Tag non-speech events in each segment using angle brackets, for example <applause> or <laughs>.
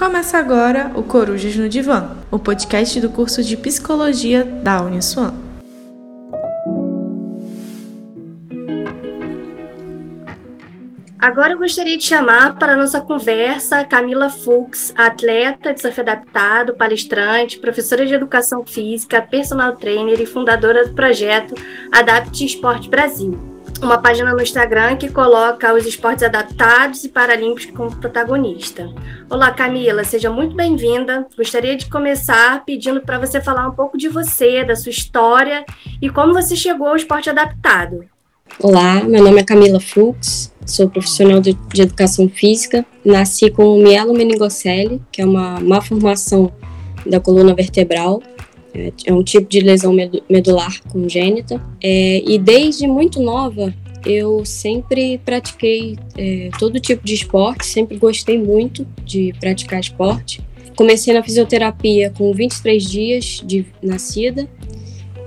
Começa agora o Corujas no Divã, o podcast do curso de Psicologia da Uniswan. Agora eu gostaria de chamar para a nossa conversa Camila Fux, atleta, desafio adaptado, palestrante, professora de educação física, personal trainer e fundadora do projeto Adapte Esporte Brasil uma página no Instagram que coloca os esportes adaptados e paralímpicos como protagonista. Olá, Camila, seja muito bem-vinda. Gostaria de começar pedindo para você falar um pouco de você, da sua história e como você chegou ao esporte adaptado. Olá, meu nome é Camila Fux, sou profissional de, de educação física. Nasci com mielomeningocele, que é uma má formação da coluna vertebral é, um tipo de lesão medular congênita. É, e desde muito nova, eu sempre pratiquei é, todo tipo de esporte, sempre gostei muito de praticar esporte. Comecei na fisioterapia com 23 dias de nascida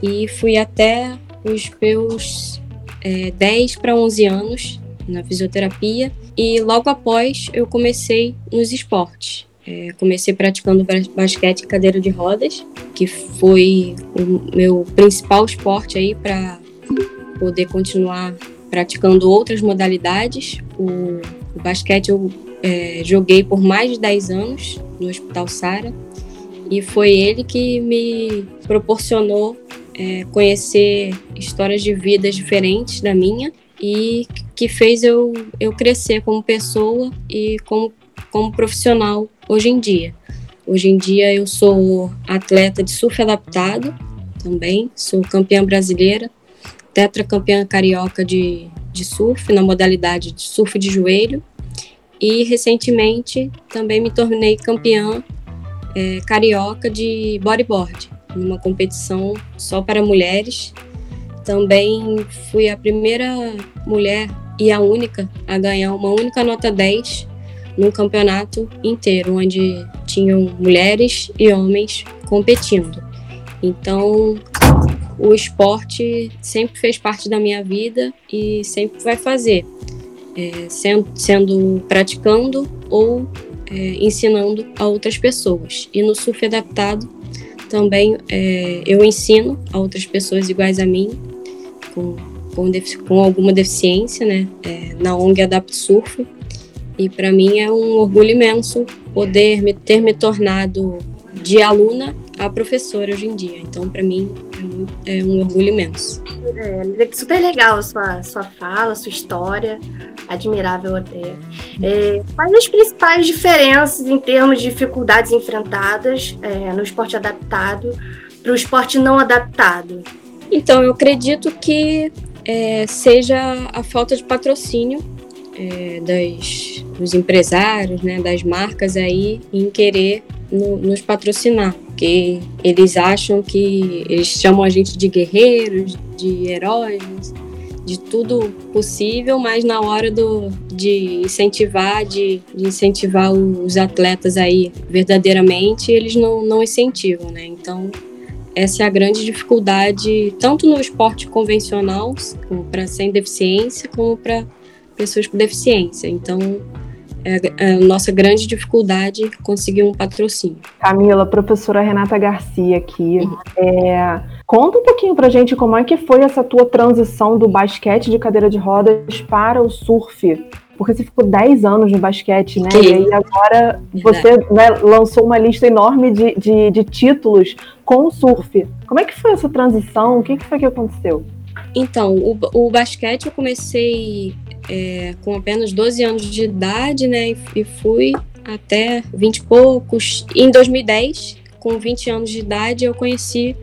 e fui até os meus é, 10 para 11 anos na fisioterapia e logo após eu comecei nos esportes. É, comecei praticando basquete em cadeira de rodas, que foi o meu principal esporte aí para poder continuar praticando outras modalidades. O, o basquete eu é, joguei por mais de 10 anos no Hospital Sara e foi ele que me proporcionou é, conhecer histórias de vidas diferentes da minha e que fez eu, eu crescer como pessoa e como, como profissional hoje em dia. Hoje em dia eu sou atleta de surf adaptado também, sou campeã brasileira, tetracampeã carioca de, de surf na modalidade de surf de joelho e recentemente também me tornei campeã é, carioca de bodyboard, numa competição só para mulheres. Também fui a primeira mulher e a única a ganhar uma única nota 10 num campeonato inteiro, onde tinham mulheres e homens competindo. Então, o esporte sempre fez parte da minha vida e sempre vai fazer, é, sendo, sendo praticando ou é, ensinando a outras pessoas. E no surf adaptado também é, eu ensino a outras pessoas iguais a mim, com, com, com alguma deficiência, né? É, na ONG Adapt Surf, e para mim é um orgulho imenso poder me, ter me tornado de aluna a professora hoje em dia. Então, para mim, é, é, um orgulho imenso. É, super legal a sua, sua fala, sua história, admirável até. É, quais as principais diferenças em termos de dificuldades enfrentadas é, no esporte adaptado para o esporte não adaptado? Então, eu acredito que é, seja a falta de patrocínio é, das, dos empresários, né, das marcas aí em querer no, nos patrocinar, porque eles acham que eles chamam a gente de guerreiros, de heróis, de tudo possível, mas na hora do, de incentivar, de, de incentivar os atletas aí verdadeiramente, eles não, não incentivam, né? Então essa é a grande dificuldade, tanto no esporte convencional, para sem deficiência, como para pessoas com deficiência. Então, é, é a nossa grande dificuldade conseguir um patrocínio. Camila, professora Renata Garcia aqui. Uhum. É, conta um pouquinho pra gente como é que foi essa tua transição do basquete de cadeira de rodas para o surf. Porque você ficou 10 anos no basquete, né? E aí agora você né, lançou uma lista enorme de, de, de títulos com o surf. Como é que foi essa transição? O que, que foi que aconteceu? Então, o, o basquete eu comecei é, com apenas 12 anos de idade, né? E fui até 20 e poucos. Em 2010, com 20 anos de idade, eu conheci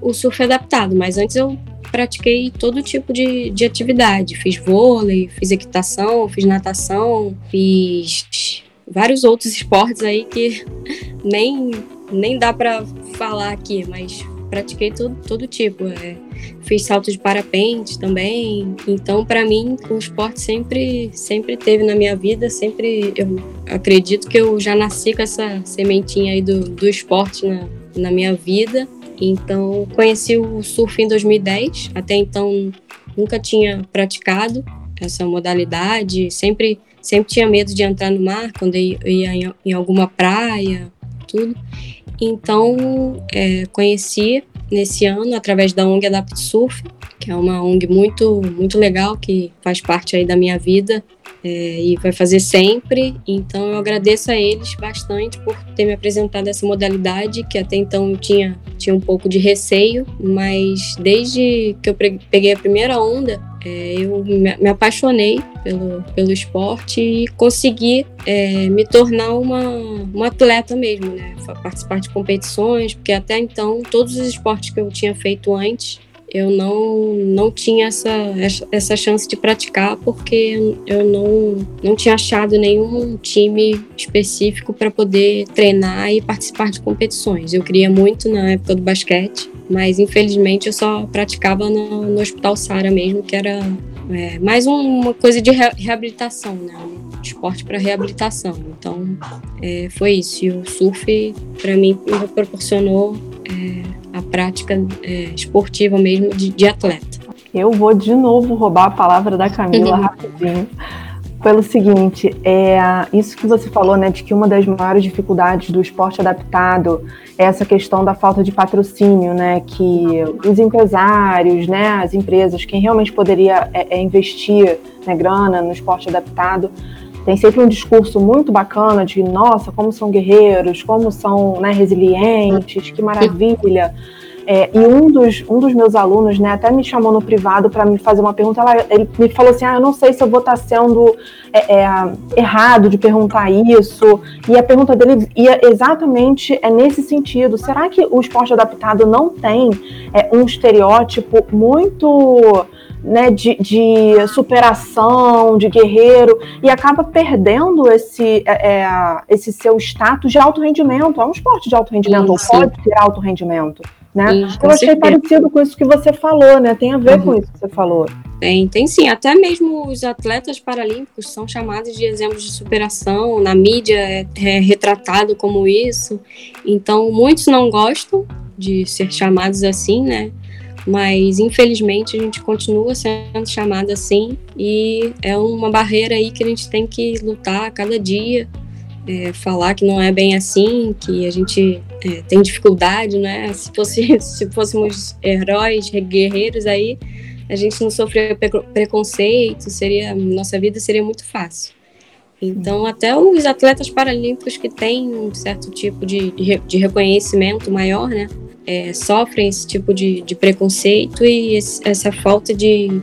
o surf adaptado, mas antes eu pratiquei todo tipo de, de atividade. Fiz vôlei, fiz equitação, fiz natação, fiz vários outros esportes aí que <laughs> nem, nem dá para falar aqui, mas pratiquei todo, todo tipo. É, fiz salto de parapente também. Então, para mim, o esporte sempre, sempre teve na minha vida. Sempre, eu acredito que eu já nasci com essa sementinha aí do, do esporte na, na minha vida. Então, conheci o surf em 2010. Até então, nunca tinha praticado essa modalidade. Sempre sempre tinha medo de entrar no mar quando eu ia em, em alguma praia, tudo. Então, é, conheci nesse ano através da ONG Adapt Surf, que é uma ONG muito, muito legal que faz parte aí da minha vida é, e vai fazer sempre. Então eu agradeço a eles bastante por ter me apresentado essa modalidade, que até então eu tinha, tinha um pouco de receio, mas desde que eu peguei a primeira onda, é, eu me, apaixonei pelo, pelo esporte e consegui é, me tornar uma, uma atleta mesmo, né? Participar de competições, porque até então todos os esportes que eu tinha feito antes eu não, não tinha essa, essa chance de praticar porque eu não, não tinha achado nenhum time específico para poder treinar e participar de competições. Eu queria muito na época do basquete, mas infelizmente eu só praticava no, no Hospital Sara mesmo, que era é, mais uma coisa de reabilitação, né? Um esporte para reabilitação. Então, é, foi isso. E o surf, para mim, me proporcionou é, a prática é, esportiva mesmo de, de, atleta. Eu vou de novo roubar a palavra da Camila <laughs> rapidinho. Pelo seguinte, é isso que você falou, né, de que uma das maiores dificuldades do esporte adaptado é essa questão da falta de patrocínio, né, que os empresários, né, as empresas, quem realmente poderia é, é investir né, grana no esporte adaptado, tem sempre um discurso muito bacana de nossa, como são guerreiros, como são né, resilientes, que maravilha. É, e um dos, um dos meus alunos, né, até me chamou no privado para me fazer uma pergunta. Ela, ele me falou assim: Ah, eu não sei se eu vou estar tá sendo é, é, errado de perguntar isso. E a pergunta dele ia exatamente é nesse sentido: será que o esporte adaptado não tem é, um estereótipo muito né, de, de, superação, de guerreiro, e acaba perdendo esse, é, é esse seu status de alto rendimento. É um esporte de alto rendimento, ou pode ser alto rendimento. Né? Isso, Eu achei certeza. parecido com isso que você falou, né? Tem a ver uhum. com isso que você falou. Tem, tem sim. Até mesmo os atletas paralímpicos são chamados de exemplos de superação. Na mídia é, é retratado como isso. Então, muitos não gostam de ser chamados assim, né? Mas infelizmente a gente continua sendo chamada assim e é uma barreira aí que a gente tem que lutar a cada dia, é, falar que não é bem assim, que a gente é, tem dificuldade, né? Se, fosse, <laughs> se fôssemos heróis, guerreiros aí, a gente não sofreria preconceito, seria nossa vida seria muito fácil. Então, até os atletas paralímpicos que têm um certo tipo de, de, reconhecimento maior, né? é, sofrem esse tipo de, de preconceito e esse, essa falta de,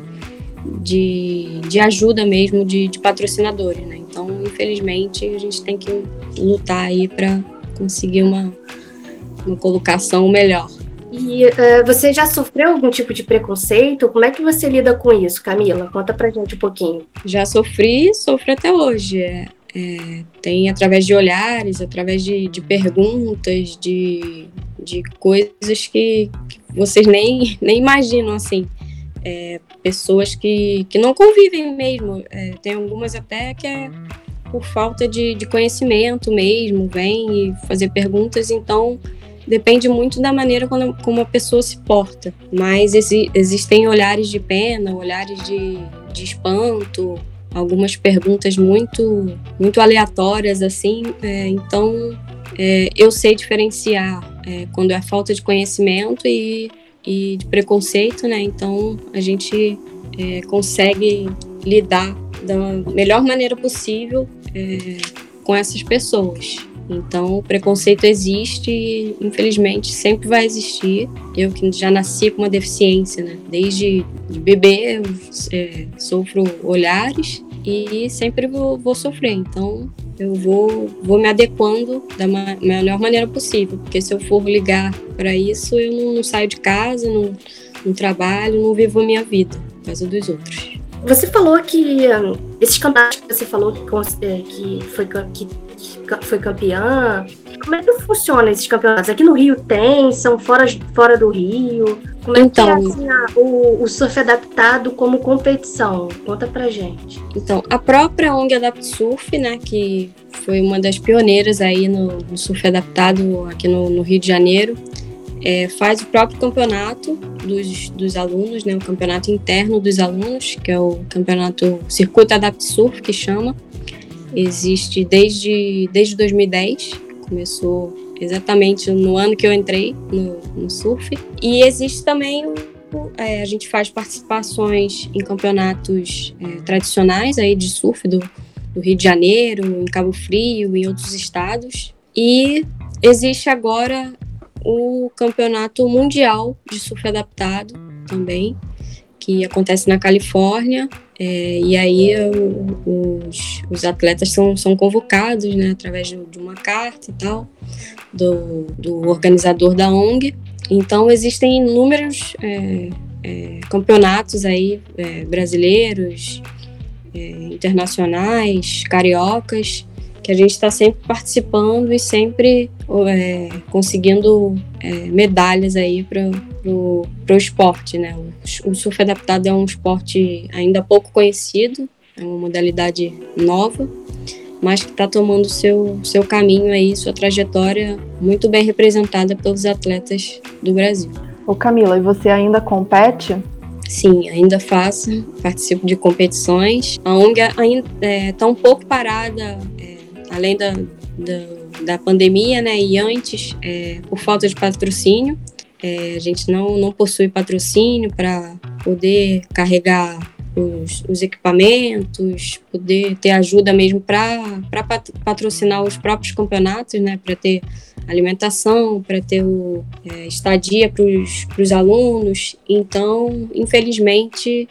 de, de ajuda mesmo de, de patrocinadores, né? Então, infelizmente, a gente tem que lutar aí para conseguir uma, uma colocação melhor. E uh, você já sofreu algum tipo de preconceito? Como é que você lida com isso, Camila? Conta pra gente um pouquinho. Já sofri, sofro até hoje. É, é, tem através de olhares, através de, de perguntas, de, de coisas que, que vocês nem, <laughs> nem imaginam, assim. É, pessoas que, que não convivem mesmo. É, tem algumas até que é por falta de, de conhecimento mesmo, vem e fazer perguntas, então depende muito da maneira como, como a pessoa se porta. Mas exi, existem olhares de pena, olhares de, de espanto, algumas perguntas muito, muito aleatórias, assim, é, então é, eu sei diferenciar é, quando é falta de conhecimento e, e de preconceito, né? Então a gente é, consegue lidar da melhor maneira possível é, com essas pessoas. Então, o preconceito existe e, infelizmente, sempre vai existir. Eu que já nasci com uma deficiência, né? Desde de bebê, eu é, sofro olhares e sempre vou, vou, sofrer. Então, eu vou, vou me adequando da ma melhor maneira possível, porque se eu for ligar para isso, eu não, não, saio de casa, não, não trabalho, não vivo a minha vida por causa dos outros. Você falou que um, esses campeonatos que você falou que, é, que, foi, que, que foi campeã, como é que funciona esses campeonatos? Aqui no Rio tem? São fora, fora do Rio? Como é então, que é então. assim, a, o, o surf adaptado como competição? Conta pra gente. Então, a própria ONG Adapt Surf, né, que foi uma das pioneiras aí no, no surf adaptado aqui no, no Rio de Janeiro, é, faz o próprio campeonato dos, dos alunos, né, o campeonato interno dos alunos, que é o campeonato Circuito Adapt Surf, que chama. Existe desde, desde 2010, começou exatamente no ano que eu entrei no, no surf. E existe também é, a gente faz participações em campeonatos é, tradicionais aí de surf do, do, Rio de Janeiro, em Cabo Frio, em outros estados. E existe agora o campeonato mundial de surf adaptado também, que acontece na Califórnia. É, e aí os, os, atletas são, são convocados né, através de, de uma carta e tal do, do organizador da ONG. Então existem inúmeros é, é, campeonatos aí é, brasileiros, é, internacionais, cariocas, que a gente está sempre participando e sempre é, conseguindo medalhas aí para o esporte, né? O, o surf adaptado é um esporte ainda pouco conhecido, é uma modalidade nova, mas que está tomando seu seu caminho aí, sua trajetória muito bem representada pelos atletas do Brasil. Ô Camila, e você ainda compete? Sim, ainda faço, participo de competições. A ONG ainda está é, tá um pouco parada, é, além da, da, da, pandemia, né, e antes, é, por falta de patrocínio. É, a gente não, não possui patrocínio para poder carregar os, os, equipamentos, poder ter ajuda mesmo para patrocinar os próprios campeonatos, né, para ter alimentação, para ter o, é, estadia para os alunos. Então, infelizmente,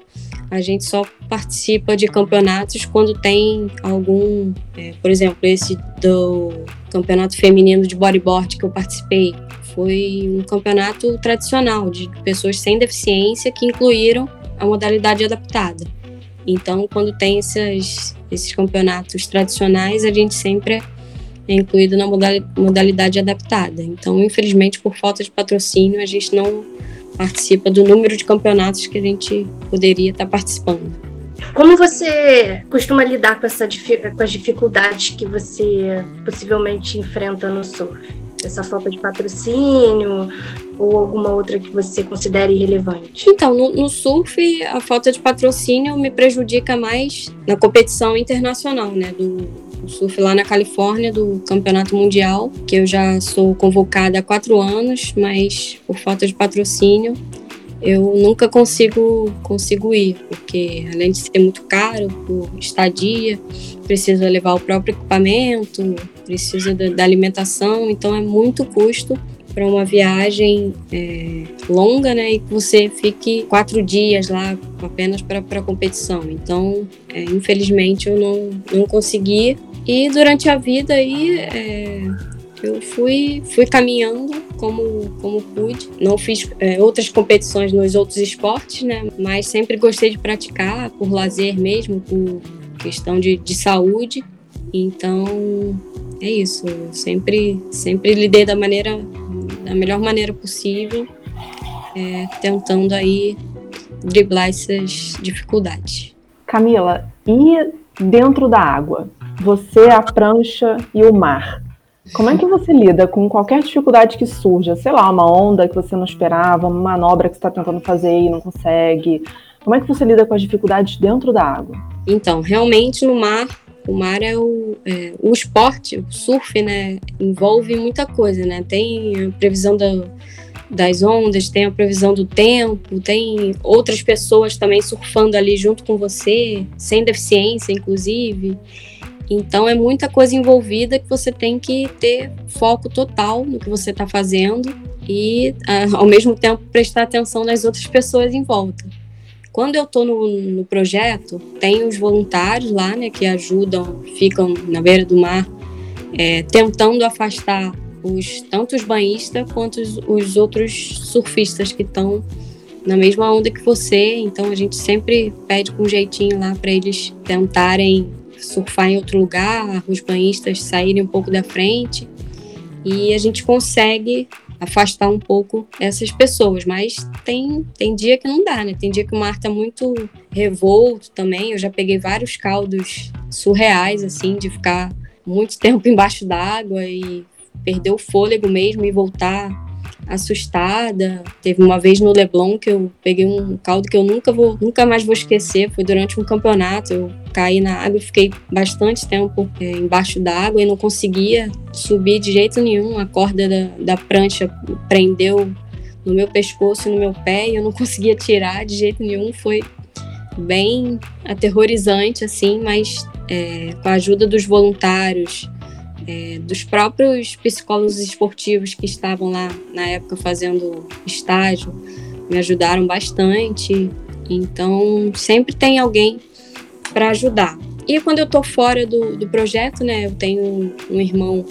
a gente só participa de campeonatos quando tem algum, é, por exemplo, esse do campeonato feminino de bodyboard que eu participei. Foi um campeonato tradicional de pessoas sem deficiência que incluíram a modalidade adaptada. Então, quando tem esses, esses campeonatos tradicionais, a gente sempre é incluído na modalidade adaptada. Então, infelizmente, por falta de patrocínio, a gente não participa do número de campeonatos que a gente poderia estar participando. Como você costuma lidar com, essa, com as dificuldades que você possivelmente enfrenta no surf? Essa falta de patrocínio ou alguma outra que você considere relevante? Então, no, no, surf, a falta de patrocínio me prejudica mais na competição internacional, né? Do, do surf lá na Califórnia, do Campeonato Mundial, que eu já sou convocada há quatro anos, mas por falta de patrocínio eu nunca consigo consigo ir, porque além de ser muito caro por estadia, precisa levar o próprio equipamento, precisa da, alimentação, então é muito custo para uma viagem é, longa, né, e que você fique quatro dias lá apenas para a competição. Então, é, infelizmente, eu não, não consegui. E durante a vida aí, é, eu fui, fui caminhando como, como pude. Não fiz é, outras competições nos outros esportes, né? Mas sempre gostei de praticar por lazer mesmo, por questão de, de saúde. Então, é isso. Eu sempre, sempre lidei da maneira, da melhor maneira possível, é, tentando aí driblar essas dificuldades. Camila, e dentro da água? Você, a prancha e o mar. Como é que você lida com qualquer dificuldade que surja? Sei lá, uma onda que você não esperava, uma manobra que você está tentando fazer e não consegue. Como é que você lida com as dificuldades dentro da água? Então, realmente no mar, o mar é o, é, o esporte, o surf, né? Envolve muita coisa, né? Tem a previsão da, das ondas, tem a previsão do tempo, tem outras pessoas também surfando ali junto com você, sem deficiência, inclusive. Então é muita coisa envolvida que você tem que ter foco total no que você está fazendo e, ah, ao mesmo tempo, prestar atenção nas outras pessoas em volta. Quando eu estou no, no, projeto, tem os voluntários lá, né, que ajudam, ficam na beira do mar, é, tentando afastar os tanto os banhistas quanto os, os outros surfistas que estão na mesma onda que você. Então a gente sempre pede com um jeitinho lá para eles tentarem surfar em outro lugar, os banhistas saírem um pouco da frente e a gente consegue afastar um pouco essas pessoas, mas tem, tem dia que não dá, né? Tem dia que o mar tá muito revolto também. Eu já peguei vários caldos surreais, assim, de ficar muito <laughs> tempo embaixo d'água e perder o fôlego mesmo e voltar assustada. Teve uma vez no Leblon que eu peguei um caldo que eu nunca vou, nunca mais vou esquecer. Foi durante um campeonato. Eu caí na água e fiquei bastante tempo é, embaixo da água e não conseguia subir de jeito nenhum. A corda da, da prancha prendeu no meu pescoço e no meu pé e eu não <laughs> conseguia tirar de jeito nenhum. Foi bem aterrorizante, assim, mas é, com a ajuda dos voluntários, é, dos próprios psicólogos esportivos que estavam lá na época fazendo estágio, me ajudaram bastante. Então, sempre tem alguém para ajudar. E quando eu estou fora do, do projeto, né, eu tenho um, um irmão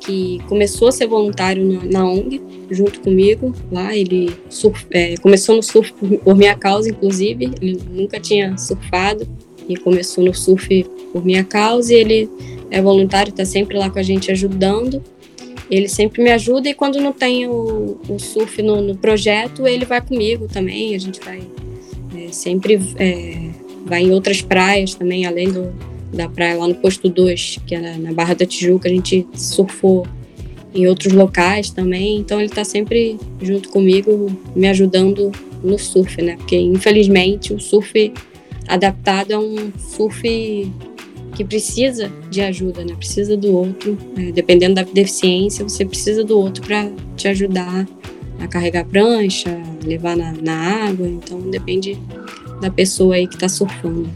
que começou a ser voluntário na, na ONG, junto comigo lá. Ele surf, é, começou no surf por, por, minha causa, inclusive. Ele nunca tinha surfado e começou no surf por minha causa. E ele é voluntário, está sempre lá com a gente ajudando. Ele sempre me ajuda e quando não tem o, o surf no, no, projeto, ele vai comigo também. A gente vai é, sempre é, vai em outras praias também, além do, da praia lá no posto 2, que é na Barra da Tijuca, a gente surfou em outros locais também. Então ele está sempre junto comigo, me ajudando no surf, né? Porque infelizmente o surf adaptado é um surf que precisa de ajuda, né? Precisa do outro. Né? Dependendo da deficiência, você precisa do outro para te ajudar a carregar a prancha, levar na, na água. Então depende da pessoa aí que está surfando.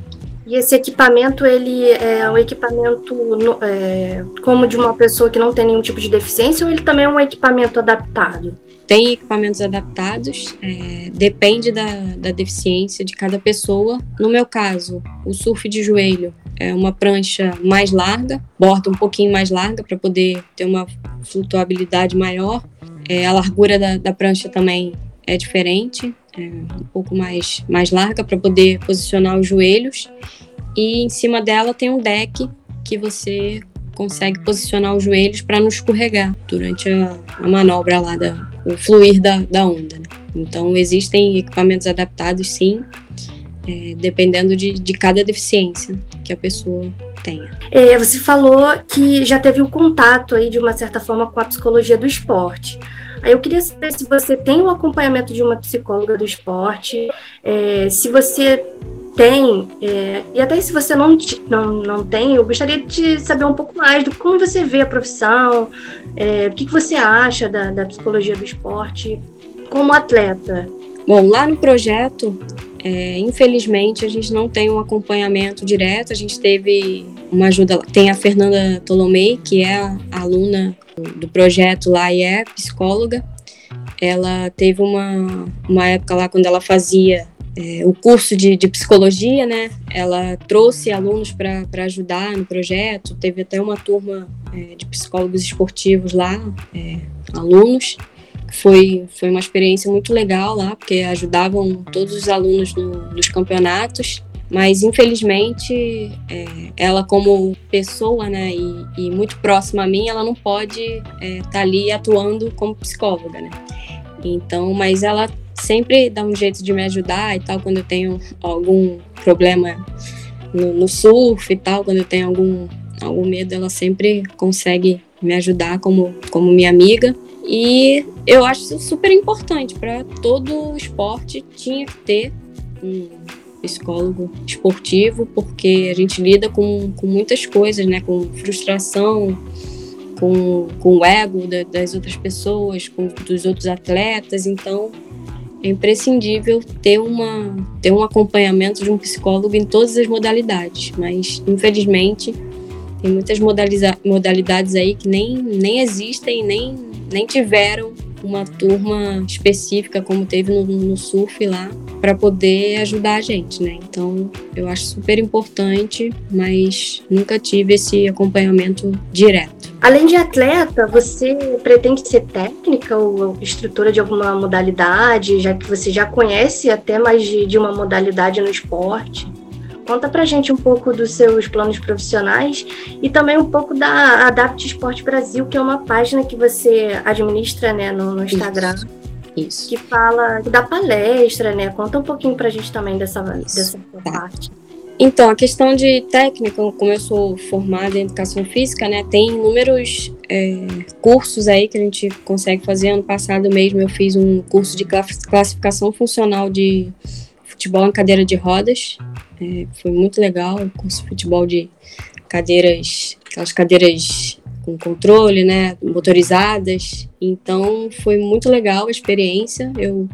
E esse equipamento, ele é um equipamento é, como de uma pessoa que não tem nenhum tipo de deficiência ou ele também é um equipamento adaptado? Tem equipamentos adaptados, é, depende da, da deficiência de cada pessoa. No meu caso, o surf de joelho é uma prancha mais larga, borda um pouquinho mais larga para poder ter uma flutuabilidade maior. É, a largura da, da prancha também é diferente, é um pouco mais, mais larga para poder posicionar os joelhos. E em cima dela tem um deck que você consegue posicionar os joelhos para não escorregar durante a, a, manobra lá, da, o fluir da, da onda. Né? Então, existem equipamentos adaptados, sim, é, dependendo de, de cada deficiência que a pessoa tenha. É, você falou que já teve um contato aí, de uma certa forma, com a psicologia do esporte. Aí eu queria saber se você tem um acompanhamento de uma psicóloga do esporte, é, se você tem, é, e até se você não, não, não tem, eu gostaria de saber um pouco mais do como você vê a profissão, é, o que, que você acha da, da psicologia do esporte como atleta. Bom, lá no projeto, é, infelizmente, a gente não tem um acompanhamento direto. A gente teve uma ajuda. Tem a Fernanda Tolomei, que é a aluna do projeto lá e é psicóloga. Ela teve uma, uma época lá quando ela fazia é, o curso de, de, psicologia, né? Ela trouxe alunos para ajudar no projeto. Teve até uma turma é, de psicólogos esportivos lá, é, alunos. Foi, foi uma experiência muito legal lá, porque ajudavam todos os alunos no, nos campeonatos mas infelizmente é, ela como pessoa, né, e, e, muito próxima a mim, ela não pode estar é, tá ali atuando como psicóloga, né. Então, mas ela sempre dá um jeito de me ajudar e tal quando eu tenho algum problema no, no surf e tal, quando eu tenho algum algum medo, ela sempre consegue me ajudar como como minha amiga. E eu acho super importante para todo esporte tinha que ter um psicólogo esportivo, porque a gente lida com, com muitas coisas, né? Com frustração, com, com o ego da, das outras pessoas, com dos outros atletas. Então, é imprescindível ter, uma, ter um acompanhamento de um psicólogo em todas as modalidades. Mas, infelizmente, tem muitas modalidades aí que nem, nem existem, nem, nem tiveram uma turma específica, como teve no, no surf lá, para poder ajudar a gente, né? Então, eu acho super importante, mas nunca tive esse acompanhamento direto. Além de atleta, você pretende ser técnica ou instrutora de alguma modalidade, já que você já conhece até mais de, de uma modalidade no esporte? Conta pra gente um pouco dos seus planos profissionais e também um pouco da Adapt Esporte Brasil, que é uma página que você administra né, no, no Instagram. Isso. Isso. Que fala da palestra, né? Conta um pouquinho pra gente também dessa, dessa tá. parte. Então, a questão de técnica, como eu sou formada em educação física, né, tem inúmeros é, cursos aí que a gente consegue fazer. Ano passado mesmo eu fiz um curso de classificação funcional de futebol em cadeira de rodas. É, foi muito legal, o curso de futebol de cadeiras, aquelas cadeiras com controle, né, motorizadas. Então, foi muito legal a experiência. Eu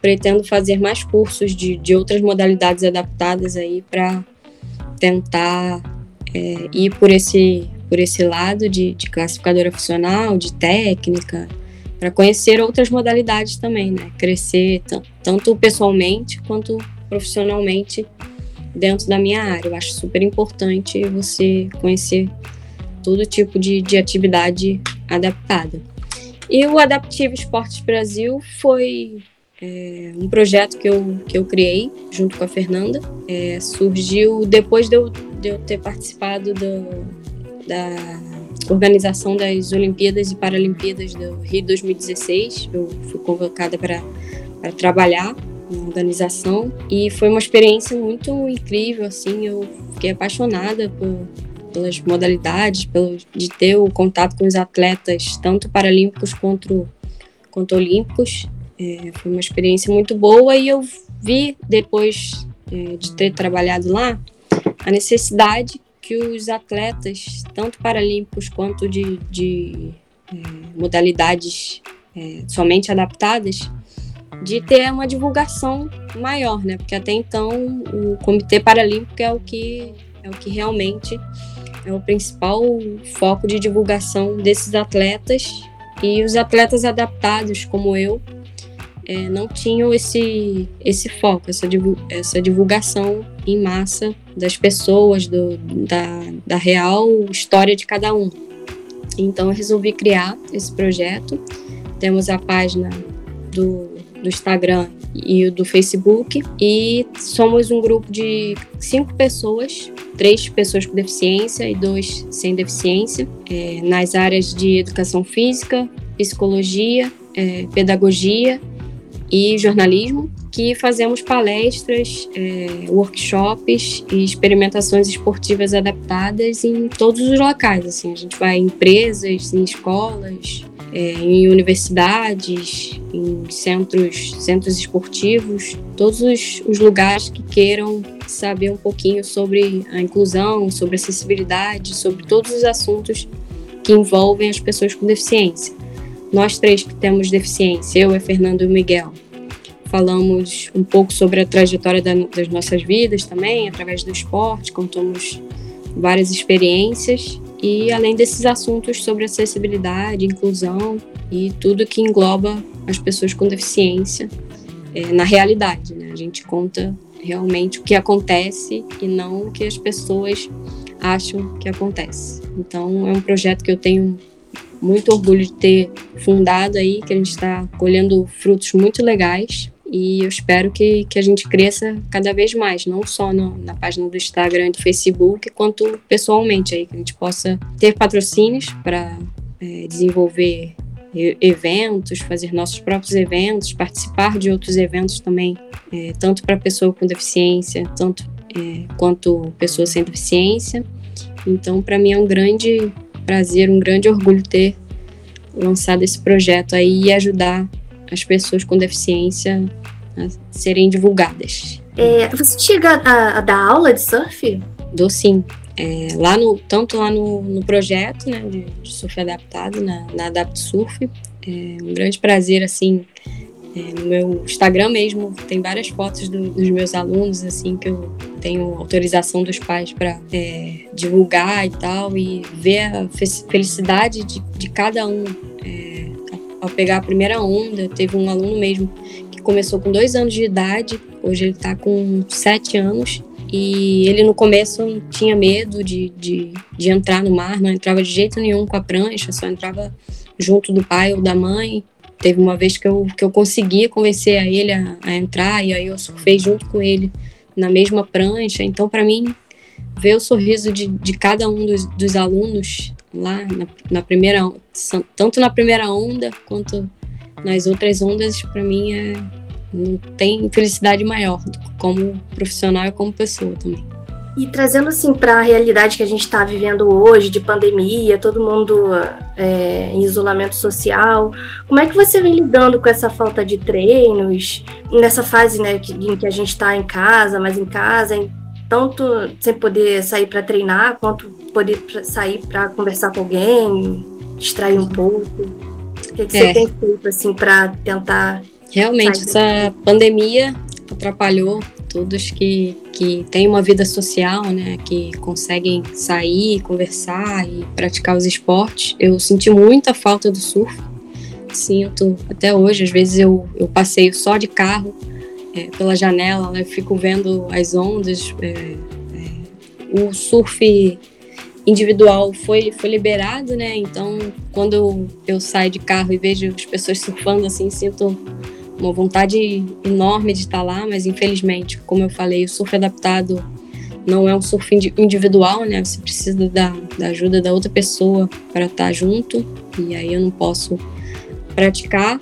pretendo fazer mais cursos de, de outras modalidades adaptadas aí para tentar é, ir por esse, por esse lado de, de classificadora funcional, de técnica, para conhecer outras modalidades também, né? Crescer tanto pessoalmente quanto profissionalmente dentro da minha área. Eu acho super importante você conhecer todo tipo de, de atividade adaptada. E o Adaptivo Esportes Brasil foi é, um projeto que eu, que eu criei junto com a Fernanda. É, surgiu depois de eu, de eu ter participado do, da organização das Olimpíadas e Paralimpíadas do Rio 2016. Eu fui convocada para trabalhar na organização e foi uma experiência muito incrível. Assim, eu fiquei apaixonada por, pelas modalidades, pelo, de ter o contato com os atletas, tanto paralímpicos quanto, quanto olímpicos. É, foi uma experiência muito boa e eu vi, depois é, de ter trabalhado lá, a necessidade que os atletas, tanto paralímpicos quanto de, de é, modalidades é, somente adaptadas, de ter uma divulgação maior, né? Porque até então o Comitê Paralímpico é o que é o que realmente é o principal foco de divulgação desses atletas e os atletas adaptados como eu é, não tinham esse, esse foco, essa, essa divulgação em massa das pessoas, do, da, da real história de cada um. Então eu resolvi criar esse projeto. Temos a página do, do Instagram e do Facebook. E somos um grupo de cinco pessoas, três pessoas com deficiência e dois sem deficiência, é, nas áreas de educação física, psicologia, é, pedagogia e jornalismo, que fazemos palestras, é, workshops e experimentações esportivas adaptadas em todos os locais. Assim, a gente vai em empresas, em escolas, é, em universidades, em centros, centros esportivos, todos os, os lugares que queiram saber um pouquinho sobre a inclusão, sobre acessibilidade, sobre todos os assuntos que envolvem as pessoas com deficiência. Nós três que temos deficiência, eu, a Fernando e o Miguel, falamos um pouco sobre a trajetória da, das nossas vidas também, através do esporte, contamos várias experiências e além desses assuntos sobre acessibilidade, inclusão e tudo que engloba as pessoas com deficiência é, na realidade. Né? A gente conta realmente o que acontece e não o que as pessoas acham que acontece. Então é um projeto que eu tenho muito orgulho de ter fundado aí, que a gente está colhendo frutos muito legais e eu espero que, que a gente cresça cada vez mais, não só no, na página do Instagram e do Facebook, quanto pessoalmente aí, que a gente possa ter patrocínios para é, desenvolver eventos, fazer nossos próprios eventos, participar de outros eventos também, é, tanto para pessoa com deficiência, tanto é, quanto pessoa sem deficiência. Então, para mim é um grande prazer, um grande orgulho ter lançado esse projeto aí e ajudar as pessoas com deficiência a serem divulgadas. É, você chega a, a, dar aula de surf? Dou sim. É, lá no, tanto lá no, no projeto né, de, de, surf adaptado, na, na Adapt Surf. É um grande prazer, assim, é, no meu Instagram mesmo, tem várias fotos do, dos meus alunos, assim, que eu tenho autorização dos pais para é, divulgar e tal, e ver a felicidade de, de cada um é, ao pegar a primeira onda. Teve um aluno mesmo que começou com dois anos de idade, hoje ele está com sete anos, e ele no começo tinha medo de, de, de entrar no mar, não entrava de jeito nenhum com a prancha, só entrava junto do pai ou da mãe. Teve uma vez que eu, que eu conseguia convencer a ele a, a entrar, e aí eu surfei junto com ele na mesma prancha. Então, para mim, ver o sorriso de, de cada um dos, dos alunos lá na, na, primeira, tanto na primeira onda quanto nas outras ondas, para mim é não tem felicidade maior como profissional e como pessoa também. E trazendo assim para a realidade que a gente está vivendo hoje, de pandemia, todo mundo é, em isolamento social, como é que você vem lidando com essa falta de treinos, nessa fase né, que, em que a gente está em casa, mas em casa, em, tanto sem poder sair para treinar, quanto poder sair para conversar com alguém, distrair um pouco? O que, que é. você tem feito assim para tentar. Realmente, essa pandemia atrapalhou todos que, que têm uma vida social, né, que conseguem sair, conversar e praticar os esportes. Eu senti muita falta do surf, sinto até hoje. Às vezes eu, eu passeio só de carro é, pela janela, né, eu fico vendo as ondas. É, é, o surf individual foi, foi liberado, né? Então, quando eu saio de carro e vejo as pessoas surfando, assim, sinto uma vontade enorme de estar lá, mas infelizmente, como eu falei, o surf adaptado não é um surf individual, né? Você precisa da, da ajuda da outra pessoa para estar junto, e aí eu não posso praticar.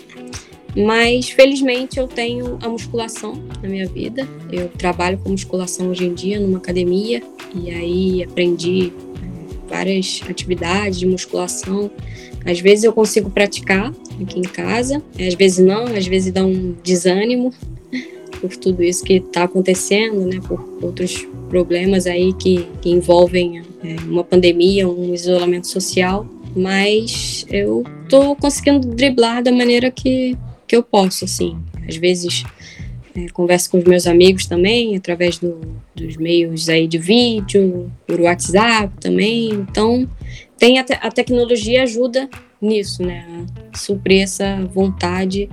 Mas felizmente eu tenho a musculação na minha vida. Eu trabalho com musculação hoje em dia numa academia e aí aprendi eh, várias atividades de musculação. Às vezes eu consigo praticar aqui em casa. Às vezes não, às vezes dá um desânimo por tudo isso que está acontecendo, né? Por outros problemas aí que, que envolvem é, uma pandemia, um isolamento social. Mas eu tô conseguindo driblar da maneira que, que eu posso, assim. Às vezes é, converso com os meus amigos também, através do, dos meios aí de vídeo, por WhatsApp também. Então, tem a, te a tecnologia ajuda nisso, né? Suprir essa vontade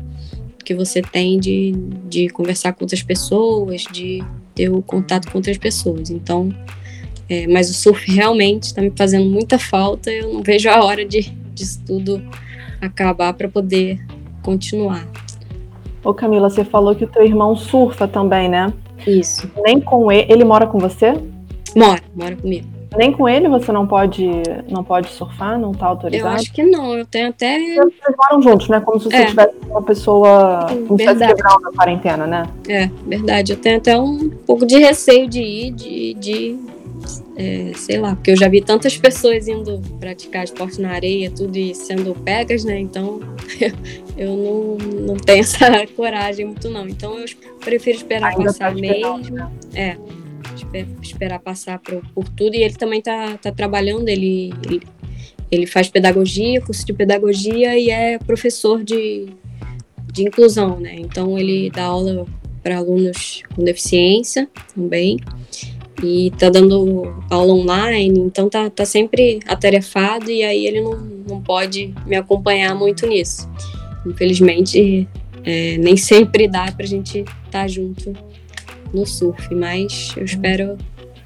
que você tem de, de conversar com outras pessoas, de ter o contato com outras pessoas. Então, é, mas o surf realmente está me fazendo muita falta. Eu não vejo a hora de disso tudo acabar para poder continuar. Ô Camila, você falou que o teu irmão surfa também, né? Isso. Nem com ele. Ele mora com você? Mora, mora comigo. Nem com ele você não pode, não pode surfar, não tá autorizado? Eu acho que não, eu tenho até. Vocês moram juntos, né? Como se você é. tivesse uma pessoa como verdade. na quarentena, né? É, verdade. Eu tenho até um pouco de receio de ir, de, de é, sei lá, porque eu já vi tantas pessoas indo praticar esporte na areia, tudo e sendo pegas, né? Então <laughs> eu não, não tenho essa <laughs> coragem muito, não. Então eu prefiro esperar Ainda passar tá mesmo. Né? É esperar passar por, por tudo. E ele também tá, tá trabalhando, ele, ele, ele faz pedagogia, curso de pedagogia e é professor de, de inclusão, né? Então ele dá aula para alunos com deficiência também e tá dando aula online, então tá, tá sempre atarefado e aí ele não, não pode me acompanhar muito nisso. Infelizmente, é, nem sempre dá pra gente estar tá junto no surf, mas eu espero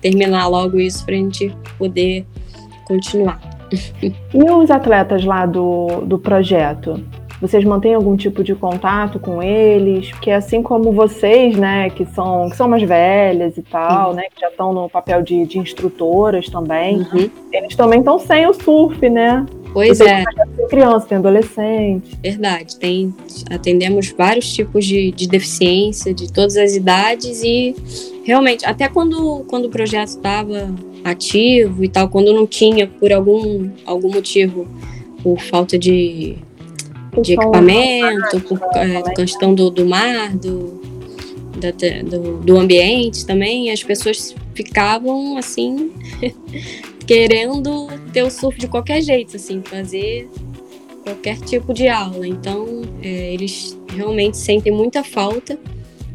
terminar logo isso para a gente poder continuar. E os atletas lá do, do projeto? Vocês mantêm algum tipo de contato com eles? Porque assim como vocês, né, que são, que são mais velhas e tal, uhum. né, que já estão no papel de, de instrutoras também, uhum. eles também estão sem o surf, né? Pois é. Tem criança, tem adolescente. Verdade, tem, atendemos vários tipos de, de deficiência, de todas as idades e realmente, até quando, quando o projeto estava ativo e tal, quando não tinha, por algum, algum motivo, por falta de, de equipamento, por é, questão do, do mar, do, da, do, do ambiente também, as pessoas ficavam assim <laughs> querendo ter o surf de qualquer jeito, assim, fazer qualquer tipo de aula. Então, é, eles realmente sentem muita falta.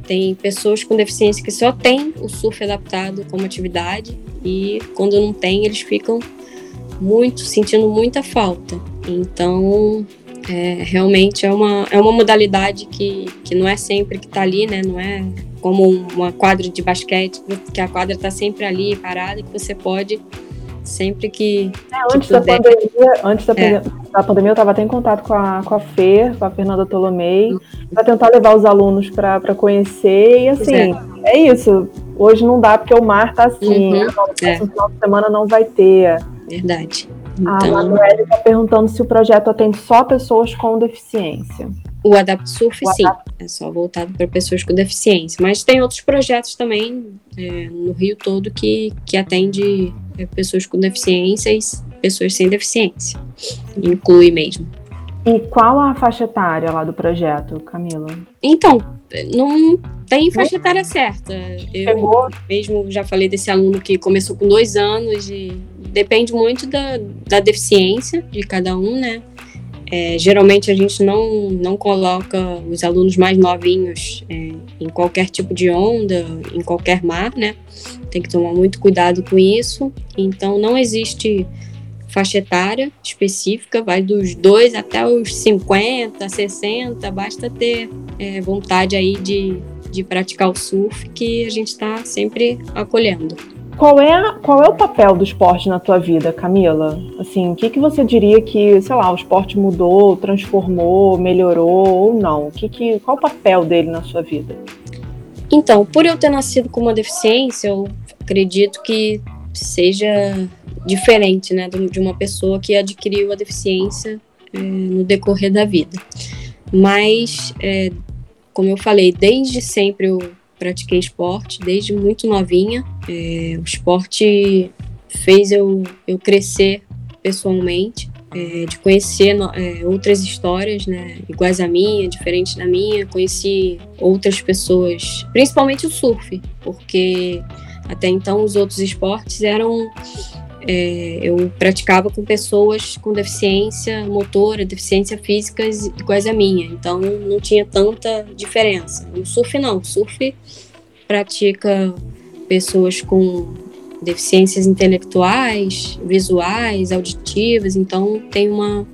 Tem pessoas com deficiência que só têm o surf adaptado como atividade e quando não tem, eles ficam muito, sentindo muita falta. Então, é, realmente é uma, é uma modalidade que, que não é sempre que está ali, né? Não é como uma quadra de basquete, que a quadra está sempre ali parada, que você pode sempre que. É, antes, que da pandemia, antes da, é. da pandemia, eu estava até em contato com a, com a Fer, com a Fernanda Tolomei, uhum. para tentar levar os alunos para conhecer. E assim, é. é. isso. Hoje não dá porque o mar tá assim. Uhum. No é. final de semana não vai ter. Verdade. Então... A Manuela está perguntando se o projeto atende só pessoas com deficiência. O Adapt Surf, o sim, Adapt... é só voltado para pessoas com deficiência. Mas tem outros projetos também é, no Rio todo que, que atende pessoas com deficiência e pessoas sem deficiência. Inclui mesmo. E qual a faixa etária lá do projeto, Camila? Então, não tem faixa etária certa. Eu mesmo já falei desse aluno que começou com dois anos e depende muito da, da deficiência de cada um, né? É, geralmente a gente não, não coloca os alunos mais novinhos é, em qualquer tipo de onda, em qualquer mar, né? Tem que tomar muito cuidado com isso. Então não existe faixa etária específica, vai dos 2 até os 50, 60, basta ter é, vontade aí de, de praticar o surf que a gente está sempre acolhendo. Qual é, qual é o papel do esporte na tua vida, Camila? Assim, o que, que você diria que, sei lá, o esporte mudou, transformou, melhorou ou não? O que que, qual o papel dele na sua vida? Então, por eu ter nascido com uma deficiência, eu acredito que seja diferente, né, de uma pessoa que adquiriu a deficiência é, no decorrer da vida. Mas, é, como eu falei, desde sempre eu pratiquei esporte desde muito novinha. É, o esporte fez eu, eu crescer pessoalmente, é, de conhecer é, outras histórias, né, iguais à minha, diferentes da minha. Conheci outras pessoas, principalmente o surf, porque até então os outros esportes eram é, eu praticava com pessoas com deficiência motora, deficiência física iguais à minha, então não tinha tanta diferença. No surf não, o surf pratica pessoas com deficiências intelectuais, visuais, auditivas, então tem uma,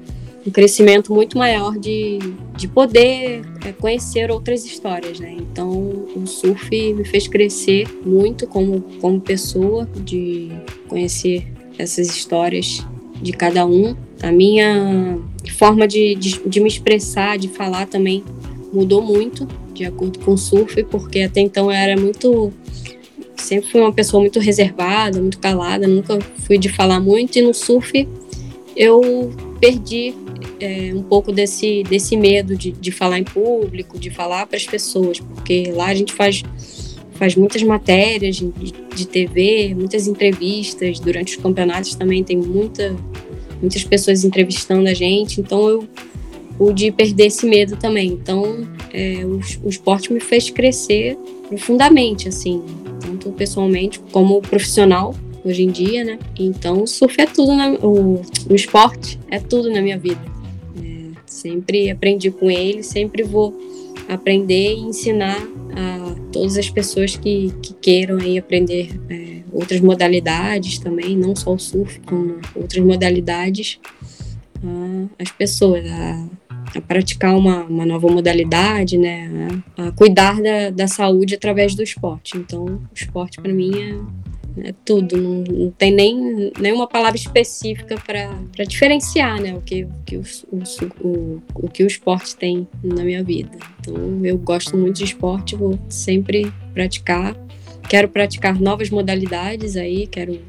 um crescimento muito maior de, de poder é, conhecer outras histórias, né? Então o surf me fez crescer muito como, como pessoa, de conhecer essas histórias de cada um. A minha forma de, de, de, me expressar, de falar também mudou muito de acordo com o surf, porque até então eu era muito. Sempre fui uma pessoa muito reservada, muito calada, nunca fui de falar muito, e no surf eu perdi é, um pouco desse, desse medo de, de falar em público, de falar para as pessoas, porque lá a gente faz faz muitas matérias de, de TV, muitas entrevistas. Durante os campeonatos também tem muita, muitas pessoas entrevistando a gente. Então eu pude perder esse medo também. Então é, o, o esporte me fez crescer profundamente, assim, tanto pessoalmente como profissional hoje em dia, né? Então o surf é tudo, na, o, o esporte é tudo na minha vida. Sempre aprendi com ele, sempre vou aprender e ensinar a todas as pessoas que, que queiram aí aprender é, outras modalidades também, não só o surf, como outras modalidades, as pessoas a, a praticar uma, uma, nova modalidade, né, a, a cuidar da, da saúde através do esporte. Então, o esporte para mim é é tudo, não, não tem nem nenhuma palavra específica para diferenciar né, o, que, que o, o, o, que o esporte tem na minha vida. Então, eu gosto muito de esporte, vou sempre praticar. Quero praticar novas modalidades aí, quero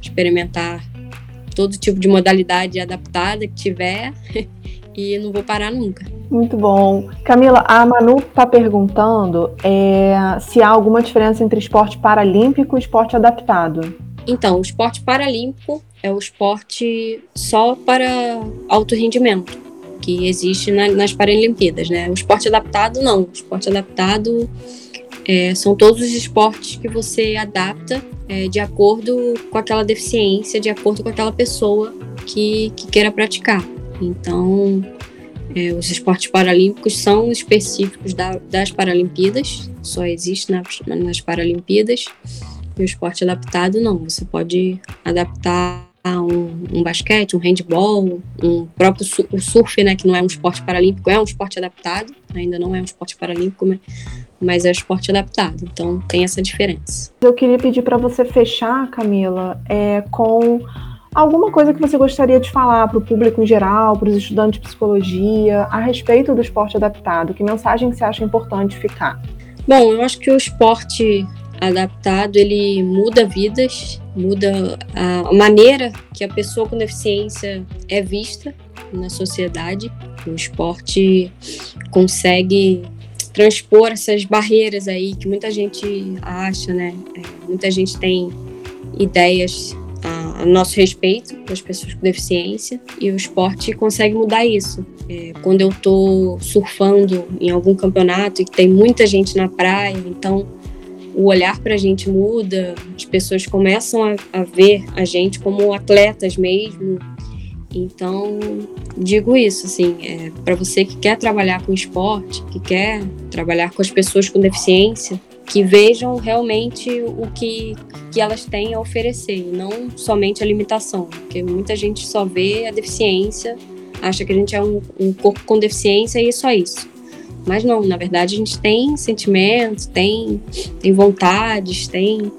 experimentar todo tipo de modalidade adaptada que tiver <laughs> e não vou parar nunca. Muito bom. Camila, a Manu está perguntando é, se há alguma diferença entre esporte paralímpico e esporte adaptado. Então, o esporte paralímpico é o esporte só para alto rendimento, que existe na, nas Paralimpíadas, né? O esporte adaptado, não. O esporte adaptado é, são todos os esportes que você adapta é, de acordo com aquela deficiência, de acordo com aquela pessoa que, que queira praticar. Então, é, os esportes paralímpicos são específicos da, das Paralimpíadas, só existe nas, nas Paralimpíadas. E o esporte adaptado, não. Você pode adaptar um, um, basquete, um handball, um próprio su o surf, né, que não é um esporte paralímpico, é um esporte adaptado, ainda não é um esporte paralímpico, mas, mas é um esporte adaptado. Então tem essa diferença. Eu queria pedir para você fechar, Camila, é, com Alguma coisa que você gostaria de falar para o público em geral, para os estudantes de psicologia, a respeito do esporte adaptado? Que mensagem você acha importante ficar? Bom, eu acho que o esporte adaptado ele muda vidas, muda a maneira que a pessoa com deficiência é vista na sociedade. O esporte consegue transpor essas barreiras aí que muita gente acha, né? É, muita gente tem ideias nosso respeito das pessoas com deficiência e o esporte consegue mudar isso. É, quando eu estou surfando em algum campeonato e tem muita gente na praia, então o olhar para a gente muda, as pessoas começam a, a ver a gente como atletas mesmo. Então, digo isso, assim, é, para você que quer trabalhar com esporte, que quer trabalhar com as pessoas com deficiência, que vejam realmente o que, que elas têm a oferecer, e não somente a limitação, porque muita gente só vê a deficiência, acha que a gente é um, um corpo com deficiência e é só isso. Mas não, na verdade a gente tem sentimentos, tem, tem vontades, tem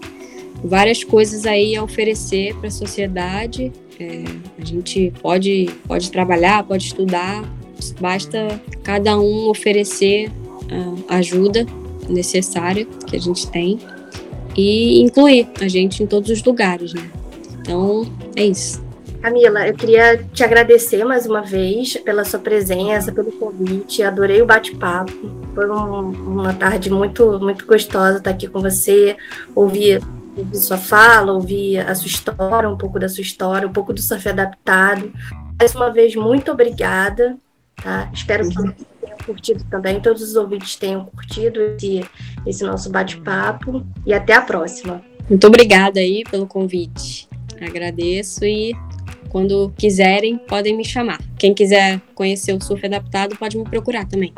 várias coisas aí a oferecer para a sociedade. É, a gente pode, pode trabalhar, pode estudar, basta cada um oferecer a ajuda necessária que a gente tem e incluir a gente em todos os lugares, né? Então, é isso. Camila, eu queria te agradecer mais uma vez pela sua presença, pelo convite. Adorei o bate-papo. Foi um, uma tarde muito, muito gostosa estar aqui com você, ouvir, ouvir sua fala, ouvir a sua história, um pouco da sua história, um pouco do surf adaptado. Mais uma vez, muito obrigada. Tá? Espero que tenha curtido também, todos os ouvintes tenham curtido esse, esse nosso bate-papo. E até a próxima. Muito obrigada aí pelo convite. Agradeço e quando quiserem, podem me chamar. Quem quiser conhecer o surf adaptado, pode me procurar também.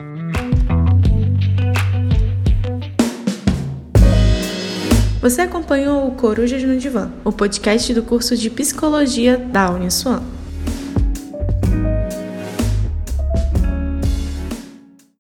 Você acompanhou o Corujas no Divã, o podcast do curso de Psicologia da Uniswan.